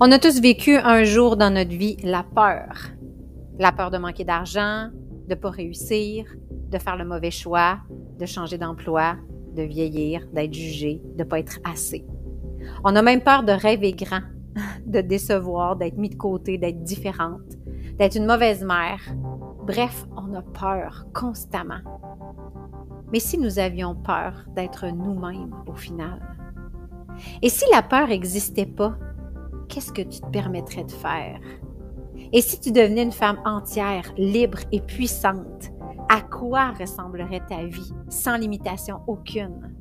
On a tous vécu un jour dans notre vie la peur. La peur de manquer d'argent, de ne pas réussir, de faire le mauvais choix, de changer d'emploi, de vieillir, d'être jugé, de ne pas être assez. On a même peur de rêver grand, de décevoir, d'être mis de côté, d'être différente, d'être une mauvaise mère. Bref, on a peur constamment. Mais si nous avions peur d'être nous-mêmes au final? Et si la peur n'existait pas, qu'est-ce que tu te permettrais de faire? Et si tu devenais une femme entière, libre et puissante, à quoi ressemblerait ta vie sans limitation aucune?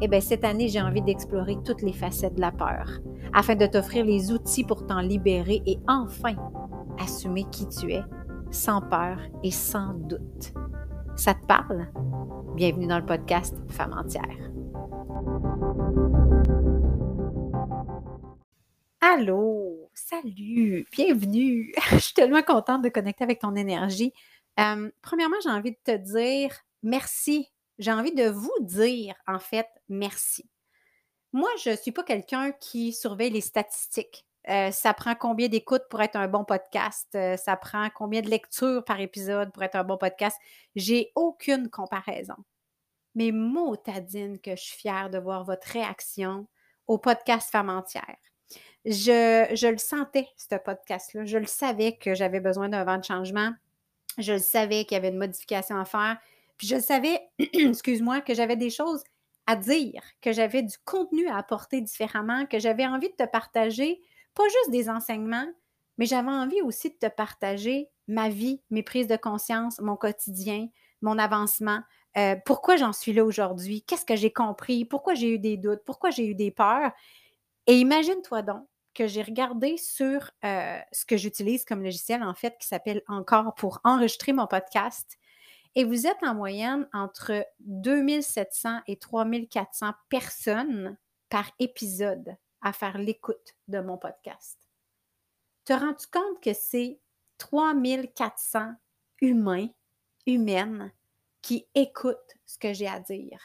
Eh bien, cette année, j'ai envie d'explorer toutes les facettes de la peur afin de t'offrir les outils pour t'en libérer et enfin assumer qui tu es, sans peur et sans doute. Ça te parle? Bienvenue dans le podcast Femme entière. Allô, salut, bienvenue. Je suis tellement contente de connecter avec ton énergie. Euh, premièrement, j'ai envie de te dire merci. J'ai envie de vous dire, en fait, merci. Moi, je ne suis pas quelqu'un qui surveille les statistiques. Euh, ça prend combien d'écoutes pour être un bon podcast? Euh, ça prend combien de lectures par épisode pour être un bon podcast? J'ai aucune comparaison. Mais motadine que je suis fière de voir votre réaction au podcast Femme entière. Je, le sentais, ce podcast-là. Je le savais que j'avais besoin d'un vent de changement. Je le savais qu'il y avait une modification à faire. Puis je le savais, excuse-moi, que j'avais des choses à dire, que j'avais du contenu à apporter différemment, que j'avais envie de te partager, pas juste des enseignements, mais j'avais envie aussi de te partager ma vie, mes prises de conscience, mon quotidien, mon avancement, euh, pourquoi j'en suis là aujourd'hui, qu'est-ce que j'ai compris, pourquoi j'ai eu des doutes, pourquoi j'ai eu des peurs? Et imagine-toi donc que j'ai regardé sur euh, ce que j'utilise comme logiciel, en fait, qui s'appelle Encore pour enregistrer mon podcast. Et vous êtes en moyenne entre 2700 et 3400 personnes par épisode à faire l'écoute de mon podcast. Te rends-tu compte que c'est 3400 humains, humaines, qui écoutent ce que j'ai à dire?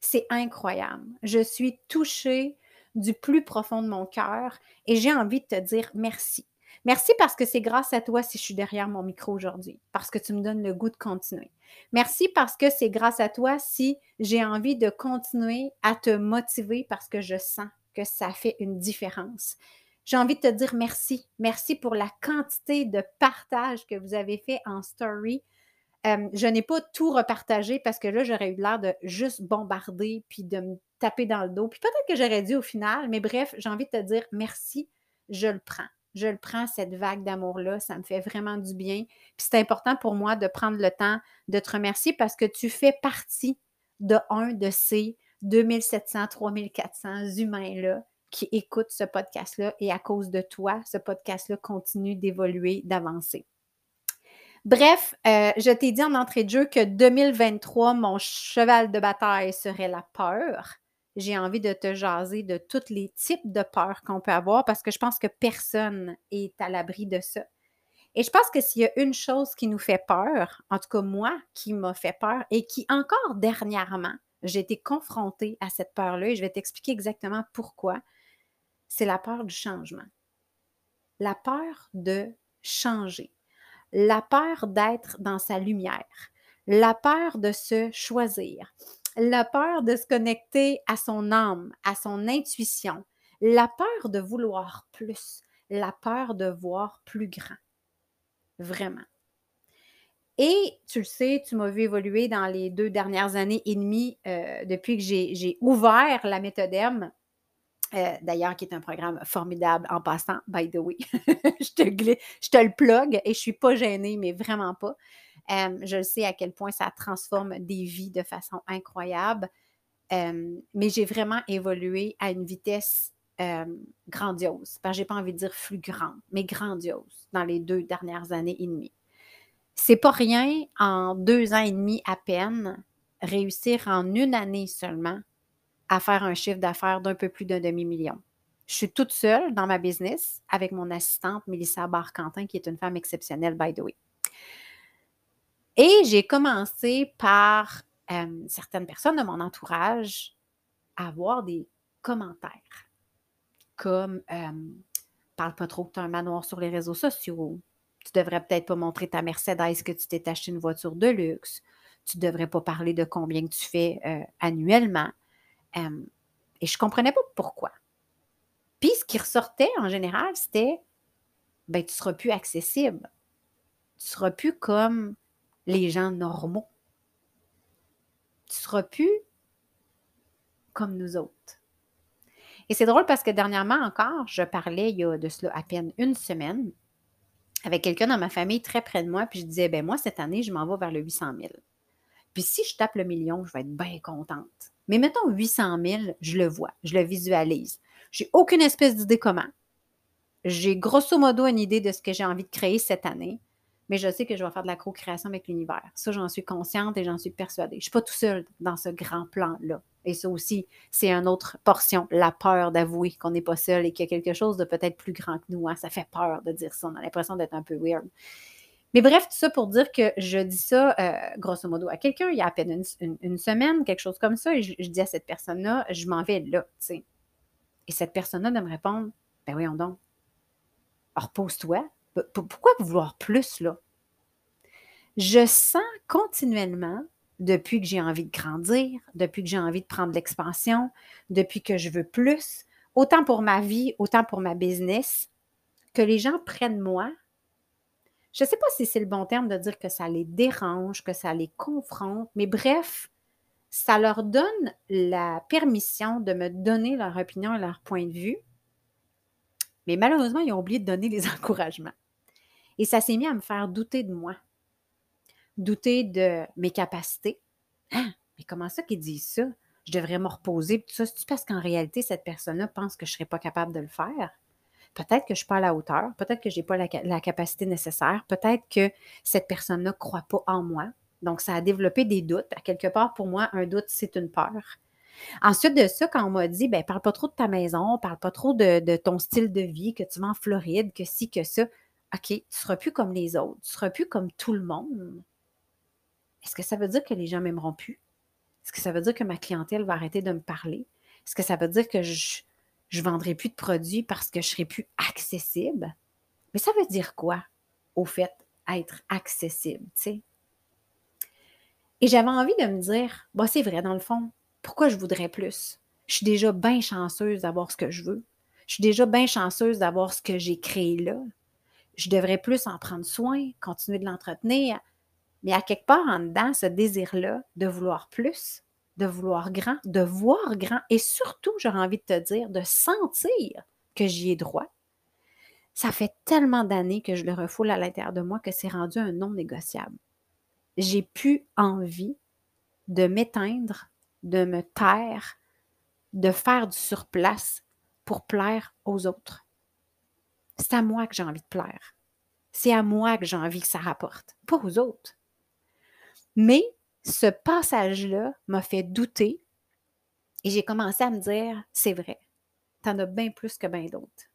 C'est incroyable. Je suis touchée du plus profond de mon cœur et j'ai envie de te dire merci. Merci parce que c'est grâce à toi si je suis derrière mon micro aujourd'hui, parce que tu me donnes le goût de continuer. Merci parce que c'est grâce à toi si j'ai envie de continuer à te motiver parce que je sens que ça fait une différence. J'ai envie de te dire merci. Merci pour la quantité de partage que vous avez fait en story je n'ai pas tout repartagé parce que là, j'aurais eu l'air de juste bombarder puis de me taper dans le dos. Puis peut-être que j'aurais dû au final, mais bref, j'ai envie de te dire merci, je le prends. Je le prends, cette vague d'amour-là. Ça me fait vraiment du bien. Puis c'est important pour moi de prendre le temps de te remercier parce que tu fais partie de un de ces 2700, 3400 humains-là qui écoutent ce podcast-là et à cause de toi, ce podcast-là continue d'évoluer, d'avancer. Bref, euh, je t'ai dit en entrée de jeu que 2023, mon cheval de bataille serait la peur. J'ai envie de te jaser de tous les types de peurs qu'on peut avoir parce que je pense que personne est à l'abri de ça. Et je pense que s'il y a une chose qui nous fait peur, en tout cas moi qui m'a fait peur et qui encore dernièrement, j'ai été confrontée à cette peur-là et je vais t'expliquer exactement pourquoi, c'est la peur du changement. La peur de changer la peur d'être dans sa lumière, la peur de se choisir, la peur de se connecter à son âme, à son intuition, la peur de vouloir plus, la peur de voir plus grand. Vraiment. Et tu le sais, tu m'as vu évoluer dans les deux dernières années et demie euh, depuis que j'ai ouvert la méthode M euh, d'ailleurs, qui est un programme formidable en passant, by the way. je, te je te le plug et je ne suis pas gênée, mais vraiment pas. Euh, je sais à quel point ça transforme des vies de façon incroyable. Euh, mais j'ai vraiment évolué à une vitesse grandiose. Je n'ai pas envie de dire fulgurante, mais grandiose dans les deux dernières années et demie. C'est pas rien en deux ans et demi à peine, réussir en une année seulement à faire un chiffre d'affaires d'un peu plus d'un demi-million. Je suis toute seule dans ma business avec mon assistante Mélissa Barcantin, qui est une femme exceptionnelle, by the way. Et j'ai commencé par euh, certaines personnes de mon entourage à avoir des commentaires comme euh, parle pas trop que tu as un manoir sur les réseaux sociaux. Tu devrais peut-être pas montrer ta Mercedes que tu t'es acheté une voiture de luxe. Tu devrais pas parler de combien tu fais euh, annuellement. Et je comprenais pas pourquoi. Puis ce qui ressortait en général, c'était ben, tu seras plus accessible. Tu seras plus comme les gens normaux. Tu seras plus comme nous autres. Et c'est drôle parce que dernièrement encore, je parlais il y a de cela à peine une semaine avec quelqu'un dans ma famille très près de moi, puis je disais, ben moi, cette année, je m'en vais vers le 800 000. Puis si je tape le million, je vais être bien contente. Mais mettons 800 000, je le vois, je le visualise. J'ai aucune espèce d'idée comment. J'ai grosso modo une idée de ce que j'ai envie de créer cette année mais je sais que je vais faire de la co-création avec l'univers. Ça, j'en suis consciente et j'en suis persuadée. Je ne suis pas tout seul dans ce grand plan-là. Et ça aussi, c'est une autre portion, la peur d'avouer qu'on n'est pas seul et qu'il y a quelque chose de peut-être plus grand que nous. Hein. Ça fait peur de dire ça. On a l'impression d'être un peu weird. Mais bref, tout ça pour dire que je dis ça, euh, grosso modo, à quelqu'un il y a à peine une, semaine, quelque chose comme ça, et je, dis à cette personne-là, je m'en vais là, tu sais. Et cette personne-là de me répondre, ben voyons donc, repose-toi, pourquoi vouloir plus, là? Je sens continuellement, depuis que j'ai envie de grandir, depuis que j'ai envie de prendre l'expansion, depuis que je veux plus, autant pour ma vie, autant pour ma business, que les gens prennent moi. Je ne sais pas si c'est le bon terme de dire que ça les dérange, que ça les confronte, mais bref, ça leur donne la permission de me donner leur opinion et leur point de vue. Mais malheureusement, ils ont oublié de donner les encouragements. Et ça s'est mis à me faire douter de moi, douter de mes capacités. Hein? Mais comment ça qu'ils disent ça? Je devrais me reposer. Tout ça, c'est parce qu'en réalité, cette personne-là pense que je ne serais pas capable de le faire? Peut-être que je ne suis pas à la hauteur, peut-être que je n'ai pas la, capacité nécessaire, peut-être que cette personne-là ne croit pas en moi. Donc, ça a développé des doutes. À quelque part, pour moi, un doute, c'est une peur. Ensuite de ça, quand on m'a dit, ben, parle pas trop de ta maison, parle pas trop de, ton style de vie, que tu vas en Floride, que si, que ça, OK, tu ne seras plus comme les autres, tu ne seras plus comme tout le monde. Est-ce que ça veut dire que les gens m'aimeront plus? Est-ce que ça veut dire que ma clientèle va arrêter de me parler? Est-ce que ça veut dire que je ne vendrai plus de produits parce que je serai plus accessible? Mais ça veut dire quoi, au fait, être accessible, tu sais? Et j'avais envie de me dire, bah, c'est vrai, dans le fond, pourquoi je voudrais plus? Je suis déjà bien chanceuse d'avoir ce que je veux. Je suis déjà bien chanceuse d'avoir ce que j'ai créé là je devrais plus en prendre soin, continuer de l'entretenir. Mais à quelque part en dedans, ce désir-là de vouloir plus, de vouloir grand, de voir grand et surtout, j'aurais envie de te dire, de sentir que j'y ai droit. Ça fait tellement d'années que je le refoule à l'intérieur de moi que c'est rendu un non négociable. J'ai plus envie de m'éteindre, de me taire, de faire du surplace pour plaire aux autres. C'est à moi que j'ai envie de plaire. C'est à moi que j'ai envie que ça rapporte, pas aux autres. Mais ce passage-là m'a fait douter et j'ai commencé à me dire, c'est vrai, tu en as bien plus que bien d'autres.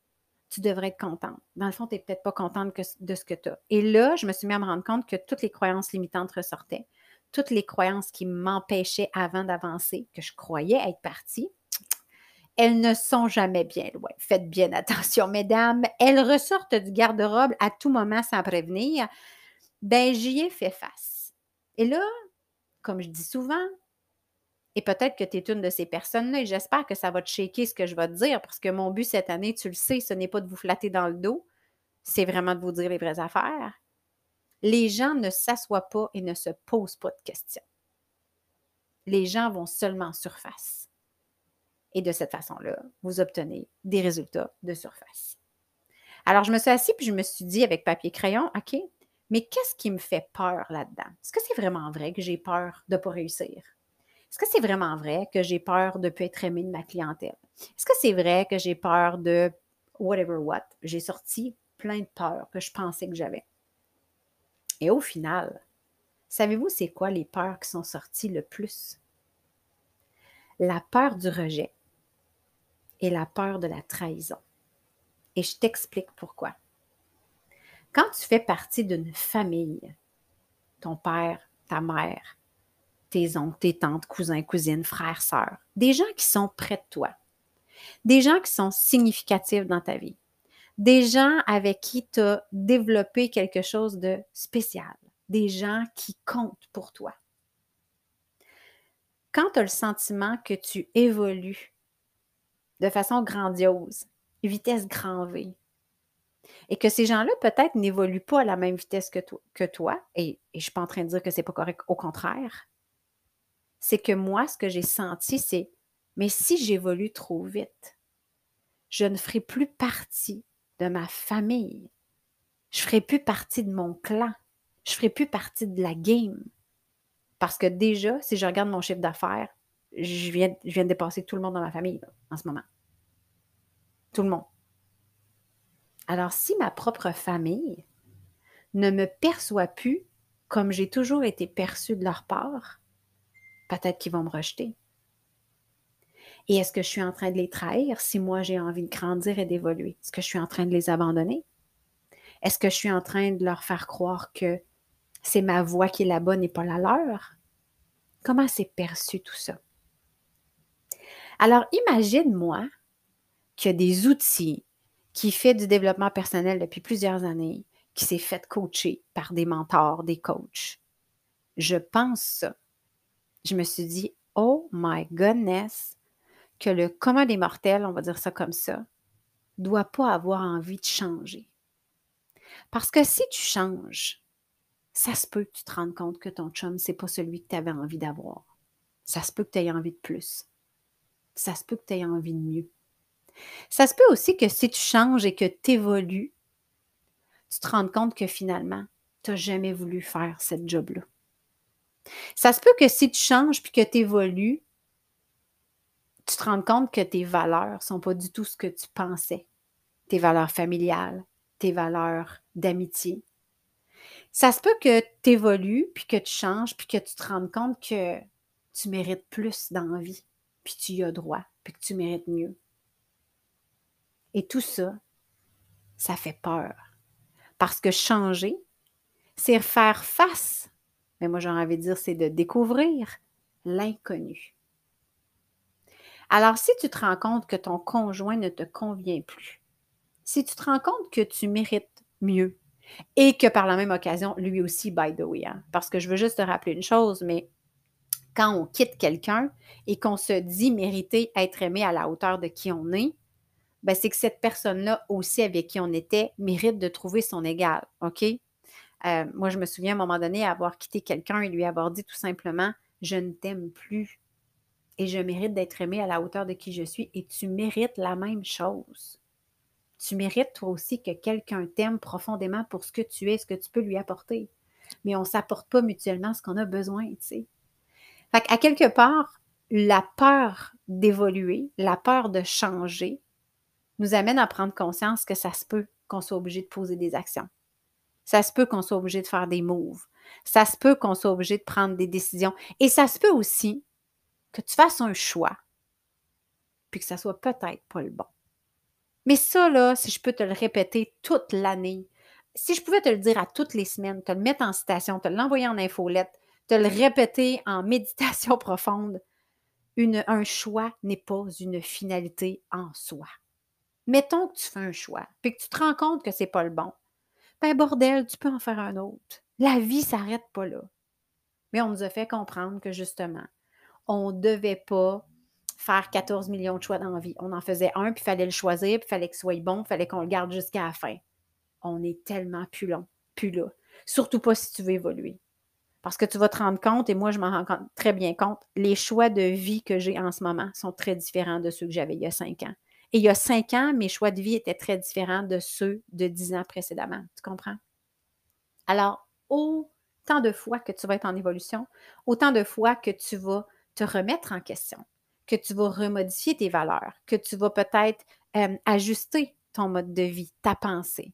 Tu devrais être contente. Dans le fond, tu n'es peut-être pas contente de ce que tu as. Et là, je me suis mis à me rendre compte que toutes les croyances limitantes ressortaient, toutes les croyances qui m'empêchaient avant d'avancer, que je croyais être partie, elles ne sont jamais bien loin. Faites bien attention, mesdames. Elles ressortent du garde-robe à tout moment sans prévenir. Ben, j'y ai fait face. Et là, comme je dis souvent, et peut-être que tu es une de ces personnes-là, et j'espère que ça va te shaker ce que je vais te dire, parce que mon but cette année, tu le sais, ce n'est pas de vous flatter dans le dos, c'est vraiment de vous dire les vraies affaires. Les gens ne s'assoient pas et ne se posent pas de questions. Les gens vont seulement en surface. Et de cette façon-là, vous obtenez des résultats de surface. Alors, je me suis assise puis je me suis dit avec papier-crayon, OK, mais qu'est-ce qui me fait peur là-dedans? Est-ce que c'est vraiment vrai que j'ai peur de ne pas réussir? Est-ce que c'est vraiment vrai que j'ai peur de ne plus être aimée de ma clientèle? Est-ce que c'est vrai que j'ai peur de whatever what? J'ai sorti plein de peurs que je pensais que j'avais. Et au final, savez-vous c'est quoi les peurs qui sont sorties le plus? La peur du rejet et la peur de la trahison. Et je t'explique pourquoi. Quand tu fais partie d'une famille, ton père, ta mère, tes oncles, tes tantes, cousins, cousines, frères, sœurs, des gens qui sont près de toi, des gens qui sont significatifs dans ta vie, des gens avec qui tu as développé quelque chose de spécial, des gens qui comptent pour toi. Quand tu as le sentiment que tu évolues de façon grandiose, vitesse grand V, et que ces gens-là, peut-être, n'évoluent pas à la même vitesse que, toi, et, je ne suis pas en train de dire que c'est pas correct, au contraire, c'est que moi, ce que j'ai senti, c'est, mais si j'évolue trop vite, je ne ferai plus partie de ma famille. Je ne ferai plus partie de mon clan. Je ne ferai plus partie de la game. Parce que déjà, si je regarde mon chiffre d'affaires, je viens, je viens de dépasser tout le monde dans ma famille en ce moment. Tout le monde. Alors, si ma propre famille ne me perçoit plus comme j'ai toujours été perçue de leur part, peut-être qu'ils vont me rejeter. Et est-ce que je suis en train de les trahir si moi j'ai envie de grandir et d'évoluer? Est-ce que je suis en train de les abandonner? Est-ce que je suis en train de leur faire croire que c'est ma voix qui est la bonne et pas la leur? Comment c'est perçu tout ça? Alors, imagine-moi qu'il y a des outils qui fait du développement personnel depuis plusieurs années, qui s'est fait coacher par des mentors, des coachs. Je pense ça. Je me suis dit, oh my goodness, que le commun des mortels, on va dire ça comme ça, doit pas avoir envie de changer. Parce que si tu changes, ça se peut que tu te rendes compte que ton chum, c'est pas celui que tu avais envie d'avoir. Ça se peut que tu aies envie de plus. Ça se peut que tu aies envie de mieux. Ça se peut aussi que si tu changes et que tu évolues, tu te rends compte que finalement, tu n'as jamais voulu faire cette job-là. Ça se peut que si tu changes puis que tu évolues, tu te rends compte que tes valeurs ne sont pas du tout ce que tu pensais. Tes valeurs familiales, tes valeurs d'amitié. Ça se peut que tu évolues, puis que tu changes, puis que tu te rends compte que tu mérites plus d'envie, puis tu y as droit, puis que tu mérites mieux. Et tout ça, ça fait peur. Parce que changer, c'est faire face, mais moi j'ai envie de dire, c'est de découvrir l'inconnu. Alors, si tu te rends compte que ton conjoint ne te convient plus, si tu te rends compte que tu mérites mieux et que par la même occasion, lui aussi, by the way, hein, parce que je veux juste te rappeler une chose, mais quand on quitte quelqu'un et qu'on se dit mériter être aimé à la hauteur de qui on est, ben, c'est que cette personne-là aussi avec qui on était mérite de trouver son égal. OK? Euh, moi, je me souviens à un moment donné avoir quitté quelqu'un et lui avoir dit tout simplement Je ne t'aime plus et je mérite d'être aimé à la hauteur de qui je suis et tu mérites la même chose. Tu mérites toi aussi que quelqu'un t'aime profondément pour ce que tu es, ce que tu peux lui apporter. Mais on ne s'apporte pas mutuellement ce qu'on a besoin, tu sais. Fait à quelque part, la peur d'évoluer, la peur de changer, nous amène à prendre conscience que ça se peut qu'on soit obligé de poser des actions. Ça se peut qu'on soit obligé de faire des moves. Ça se peut qu'on soit obligé de prendre des décisions. Et ça se peut aussi que tu fasses un choix, puis que ça soit peut-être pas le bon. Mais ça, là, si je peux te le répéter toute l'année, si je pouvais te le dire à toutes les semaines, te le mettre en citation, te l'envoyer en infolette, te le répéter en méditation profonde, un choix n'est pas une finalité en soi mettons que tu fais un choix, puis que tu te rends compte que c'est pas le bon. Ben bordel, tu peux en faire un autre. La vie s'arrête pas là. Mais on nous a fait comprendre que justement, on ne devait pas faire 14 millions de choix dans la vie. On en faisait un, puis il fallait le choisir, puis il fallait qu'il soit bon, il fallait qu'on le garde jusqu'à la fin. On est tellement plus long, plus là. Surtout pas si tu veux évoluer. Parce que tu vas te rendre compte, et moi je m'en rends très bien compte, les choix de vie que j'ai en ce moment sont très différents de ceux que j'avais il y a cinq ans. Et il y a cinq ans, mes choix de vie étaient très différents de ceux de dix ans précédemment. Tu comprends? Alors, autant de fois que tu vas être en évolution, autant de fois que tu vas te remettre en question, que tu vas remodifier tes valeurs, que tu vas peut-être euh, ajuster ton mode de vie, ta pensée.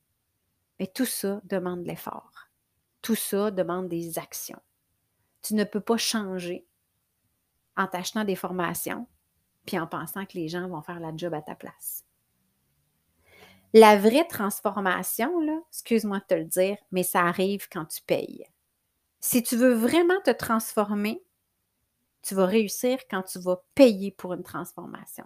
Mais tout ça demande l'effort. Tout ça demande des actions. Tu ne peux pas changer en t'achetant des formations, puis en pensant que les gens vont faire la job à ta place. La vraie transformation, excuse-moi de te le dire, mais ça arrive quand tu payes. Si tu veux vraiment te transformer, tu vas réussir quand tu vas payer pour une transformation.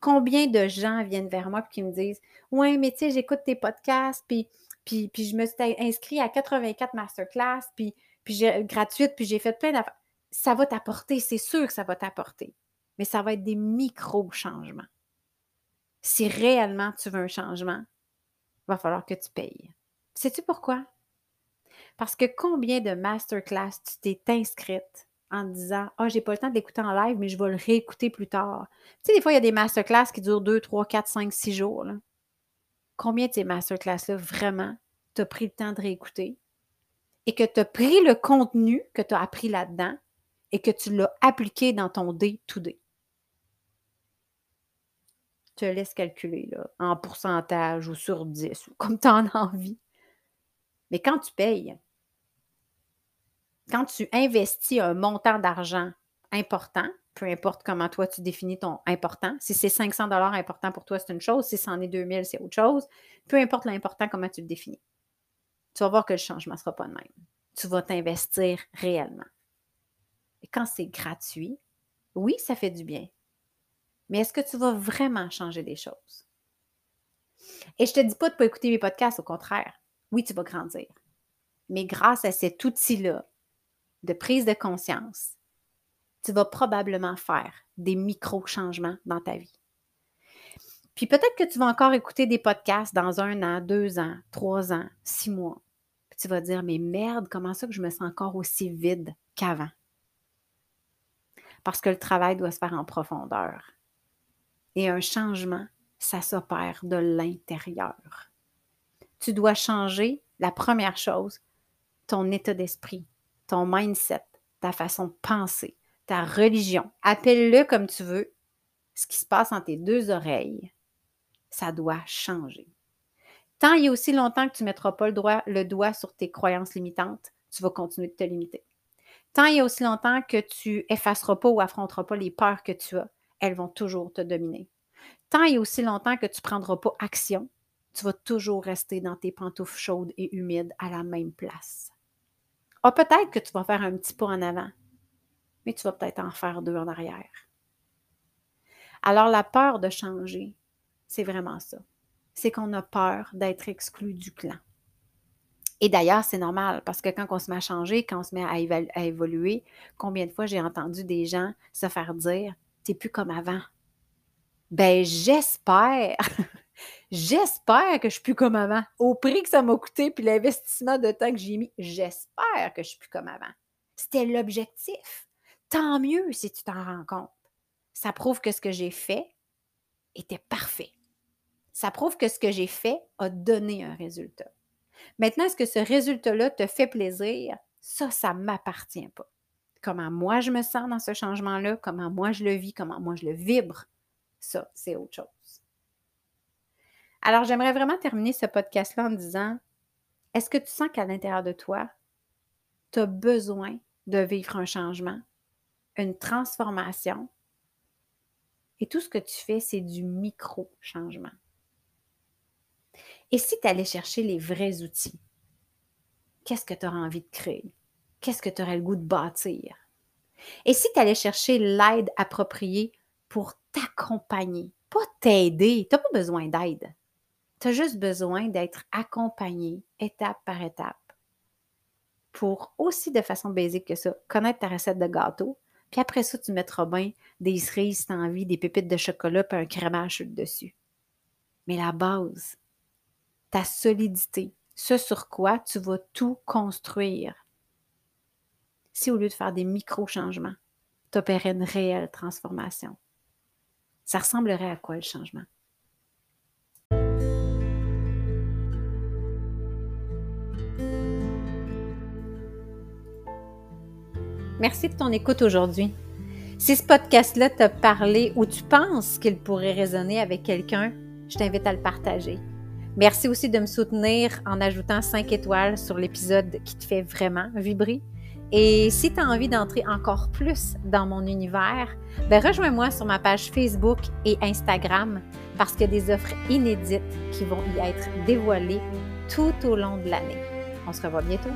Combien de gens viennent vers moi et qui me disent Ouais, mais tu sais, j'écoute tes podcasts, puis, puis, puis je me suis inscrit à 84 masterclass, puis, puis gratuite, puis j'ai fait plein d'affaires. Ça va t'apporter, c'est sûr que ça va t'apporter. Mais ça va être des micro-changements. Si réellement tu veux un changement, il va falloir que tu payes. Sais-tu pourquoi? Parce que combien de masterclass tu t'es inscrite en disant Ah, oh, j'ai pas le temps de l'écouter en live, mais je vais le réécouter plus tard. Tu sais, des fois, il y a des masterclass qui durent 2, 3, 4, 5, 6 jours. Combien de ces masterclass-là, vraiment, tu as pris le temps de réécouter et que tu as pris le contenu que tu as appris là-dedans et que tu l'as appliqué dans ton day-to-day? Te laisse calculer en pourcentage ou sur 10 ou comme tu en as envie. Mais quand tu payes, quand tu investis un montant d'argent important, peu importe comment toi tu définis ton important, si c'est 500 dollars important pour toi, c'est une chose, si c'en est 2000, c'est autre chose, peu importe l'important, comment tu le définis. Tu vas voir que le changement ne sera pas le même. Tu vas t'investir réellement. Et quand c'est gratuit, oui, ça fait du bien. Mais est-ce que tu vas vraiment changer des choses? Et je ne te dis pas de ne pas écouter mes podcasts, au contraire. Oui, tu vas grandir. Mais grâce à cet outil-là de prise de conscience, tu vas probablement faire des micro-changements dans ta vie. Puis peut-être que tu vas encore écouter des podcasts dans un an, deux ans, trois ans, six mois. Puis tu vas dire, mais merde, comment ça que je me sens encore aussi vide qu'avant? Parce que le travail doit se faire en profondeur. Et un changement, ça s'opère de l'intérieur. Tu dois changer, la première chose, ton état d'esprit, ton mindset, ta façon de penser, ta religion. Appelle-le comme tu veux. Ce qui se passe entre tes deux oreilles, ça doit changer. Tant a aussi longtemps que tu ne mettras pas le, doigt sur tes croyances limitantes, tu vas continuer de te limiter. Tant a aussi longtemps que tu effaceras pas ou affronteras pas les peurs que tu as, elles vont toujours te dominer. Tant et aussi longtemps que tu ne prendras pas action, tu vas toujours rester dans tes pantoufles chaudes et humides à la même place. Ah, peut-être que tu vas faire un petit pas en avant, mais tu vas peut-être en faire deux en arrière. Alors, la peur de changer, c'est vraiment ça. C'est qu'on a peur d'être exclu du clan. Et d'ailleurs, c'est normal parce que quand on se met à changer, quand on se met à, évoluer, combien de fois j'ai entendu des gens se faire dire T'es plus comme avant. Ben, j'espère, j'espère que je suis plus comme avant. Au prix que ça m'a coûté, puis l'investissement de temps que j'ai mis, j'espère que je suis plus comme avant. C'était l'objectif. Tant mieux si tu t'en rends compte. Ça prouve que ce que j'ai fait était parfait. Ça prouve que ce que j'ai fait a donné un résultat. Maintenant, est-ce que ce résultat-là te fait plaisir? Ça, ça ne m'appartient pas. Comment moi je me sens dans ce changement-là, comment moi je le vis, comment moi je le vibre, ça, c'est autre chose. Alors, j'aimerais vraiment terminer ce podcast-là en disant, est-ce que tu sens qu'à l'intérieur de toi, tu as besoin de vivre un changement, une transformation? Et tout ce que tu fais, c'est du micro-changement. Et si tu allais chercher les vrais outils, qu'est-ce que tu auras envie de créer? Qu'est-ce que tu aurais le goût de bâtir? Et si tu allais chercher l'aide appropriée pour t'accompagner, pas t'aider. Tu n'as pas besoin d'aide. Tu as juste besoin d'être accompagné étape par étape pour aussi de façon basique que ça, connaître ta recette de gâteau. Puis après ça, tu mettras bien des cerises si tu as envie, des pépites de chocolat puis un crémage dessus. Mais la base, ta solidité, ce sur quoi tu vas tout construire. Si au lieu de faire des micro-changements, tu opérais une réelle transformation. Ça ressemblerait à quoi le changement? Merci de ton écoute aujourd'hui. Si ce podcast-là t'a parlé ou tu penses qu'il pourrait résonner avec quelqu'un, je t'invite à le partager. Merci aussi de me soutenir en ajoutant 5 étoiles sur l'épisode qui te fait vraiment vibrer et si tu as envie d'entrer encore plus dans mon univers, ben rejoins-moi sur ma page Facebook et Instagram parce qu'il y a des offres inédites qui vont y être dévoilées tout au long de l'année. On se revoit bientôt.